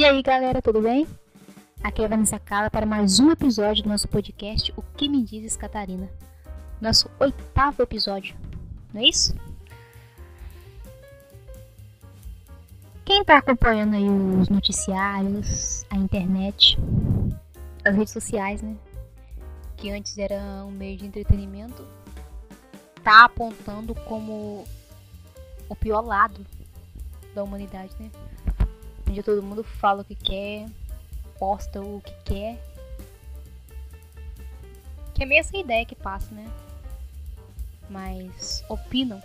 E aí galera, tudo bem? Aqui é a Vanessa Cala para mais um episódio do nosso podcast O Que Me Dizes Catarina. Nosso oitavo episódio, não é isso? Quem está acompanhando aí os noticiários, a internet, as redes sociais, né? Que antes era um meio de entretenimento, tá apontando como o pior lado da humanidade, né? Onde todo mundo fala o que quer, posta o que quer. Que é meio essa ideia que passa, né? Mas opinam.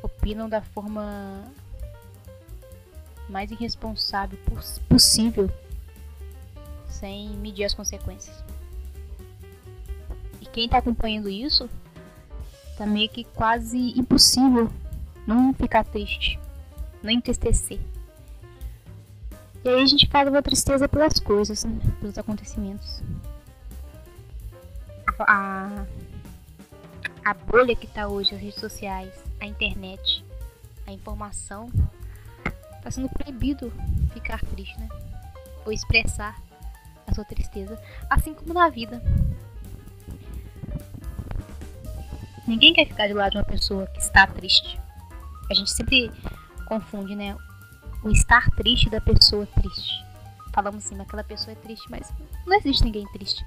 Opinam da forma mais irresponsável possível, sem medir as consequências. E quem tá acompanhando isso, tá meio que quase impossível não ficar triste não entristecer. E aí a gente faz uma tristeza pelas coisas, né? pelos acontecimentos. A, a bolha que está hoje, as redes sociais, a internet, a informação, está sendo proibido ficar triste, né? Ou expressar a sua tristeza, assim como na vida. Ninguém quer ficar de lado de uma pessoa que está triste. A gente sempre confunde, né? O estar triste da pessoa triste. Falamos assim, aquela pessoa é triste, mas não existe ninguém triste.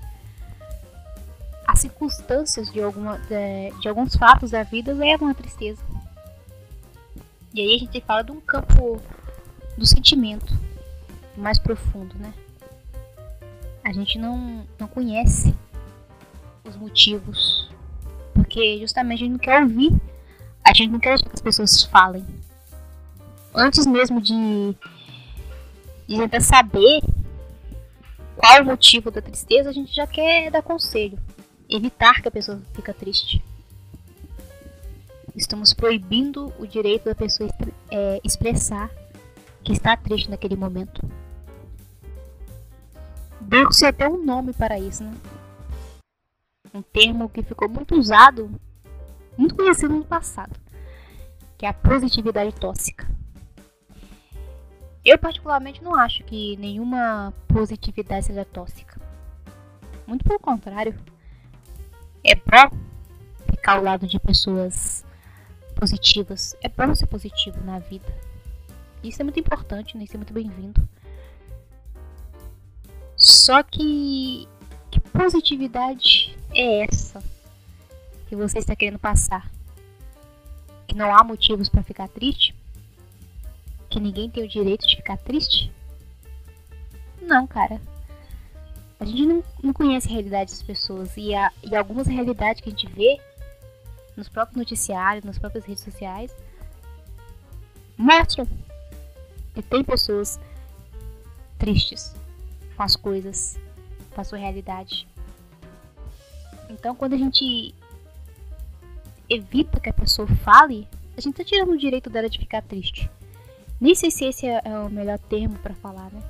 As circunstâncias de, alguma, de, de alguns fatos da vida levam à tristeza. E aí a gente fala de um campo do sentimento mais profundo, né? A gente não, não conhece os motivos. Porque justamente a gente não quer ouvir. A gente não quer que as pessoas falem antes mesmo de, de tentar saber qual o motivo da tristeza, a gente já quer dar conselho. Evitar que a pessoa fique triste. Estamos proibindo o direito da pessoa é, expressar que está triste naquele momento. Deu-se até um nome para isso, né? Um termo que ficou muito usado, muito conhecido no passado, que é a positividade tóxica. Eu particularmente não acho que nenhuma positividade seja tóxica. Muito pelo contrário. É bom ficar ao lado de pessoas positivas. É bom ser positivo na vida. Isso é muito importante, né? Isso é muito bem-vindo. Só que que positividade é essa que você está querendo passar? Que não há motivos para ficar triste? Que ninguém tem o direito de ficar triste? Não, cara. A gente não, não conhece a realidade das pessoas e, a, e algumas realidades que a gente vê nos próprios noticiários, nas próprias redes sociais, mostram que tem pessoas tristes com as coisas, com a sua realidade. Então, quando a gente evita que a pessoa fale, a gente está tirando o direito dela de ficar triste. Nem sei se esse é, é o melhor termo para falar, né?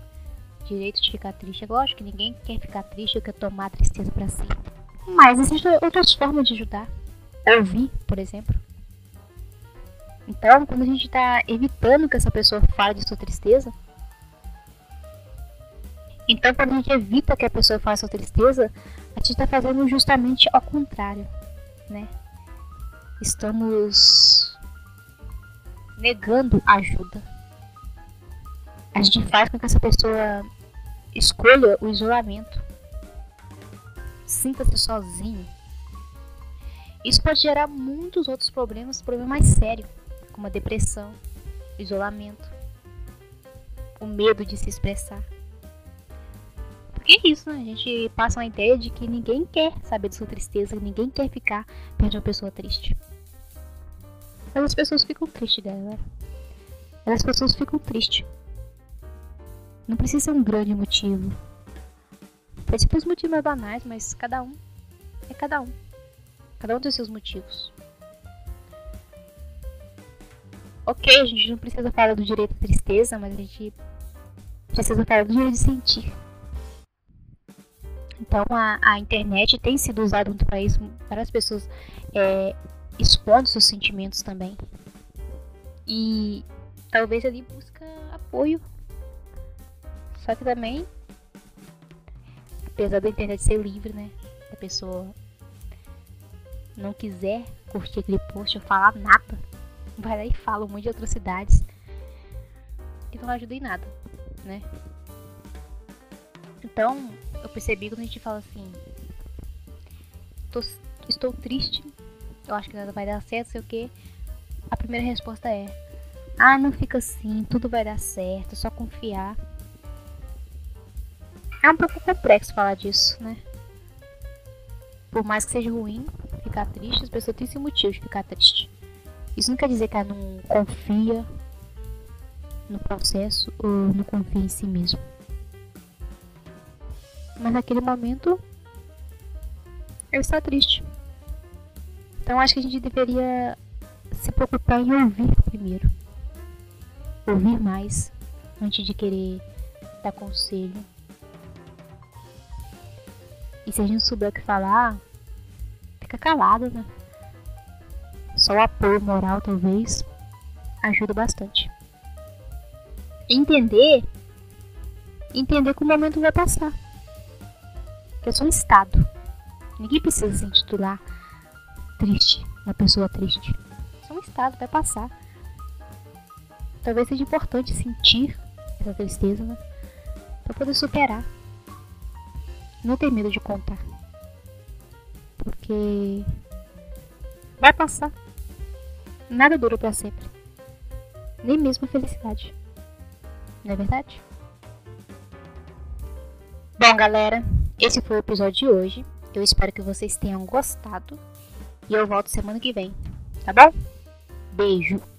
Direito de ficar triste. É lógico que ninguém quer ficar triste ou quer tomar a tristeza para si. Mas existem outras formas de ajudar. Ouvir, por exemplo. Então, quando a gente está evitando que essa pessoa fale de sua tristeza, então quando a gente evita que a pessoa fale sua tristeza, a gente está fazendo justamente ao contrário, né? Estamos negando ajuda a gente faz com que essa pessoa escolha o isolamento. Sinta-se sozinho. Isso pode gerar muitos outros problemas, problemas mais sérios, como a depressão, o isolamento, o medo de se expressar. Porque é isso, né? A gente passa uma ideia de que ninguém quer saber de sua tristeza, ninguém quer ficar perto de uma pessoa triste. Mas as pessoas ficam tristes, galera. As pessoas ficam tristes não precisa ser um grande motivo. Pode ser os motivos mais banais, mas cada um é cada um. Cada um tem seus motivos. Ok, a gente não precisa falar do direito à tristeza, mas a gente precisa falar do direito de sentir. Então a, a internet tem sido usada muito para isso, para as pessoas é, expondo seus sentimentos também. E talvez ali busca apoio Só que também, apesar da internet ser livre, né? A pessoa não quiser curtir aquele post ou falar nada, vai lá e fala um monte de atrocidades e não ajuda em nada, né? Então, eu percebi quando a gente fala assim: tô, estou triste, eu acho que nada vai dar certo, sei o que. A primeira resposta é: ah, não fica assim, tudo vai dar certo, é só confiar. É um pouco complexo falar disso, né? Por mais que seja ruim ficar triste, as pessoas têm esse motivo de ficar triste. Isso não quer dizer que ela não confia no processo ou não confia em si mesmo. Mas naquele momento eu estava triste. Então acho que a gente deveria se preocupar em ouvir primeiro. Ouvir mais antes de querer dar conselho. E se a gente souber o que falar, fica calado, né? Só o apoio moral talvez ajuda bastante. Entender entender que o momento vai passar. Que é só um estado. Ninguém precisa se intitular triste, uma pessoa triste. É só um estado, vai passar. Talvez seja importante sentir essa tristeza, né? Pra poder superar. Não ter medo de contar. Porque vai passar. Nada dura para sempre. Nem mesmo a felicidade. Não é verdade? Bom, galera, esse foi o episódio de hoje. Eu espero que vocês tenham gostado. E eu volto semana que vem. Tá bom? Beijo!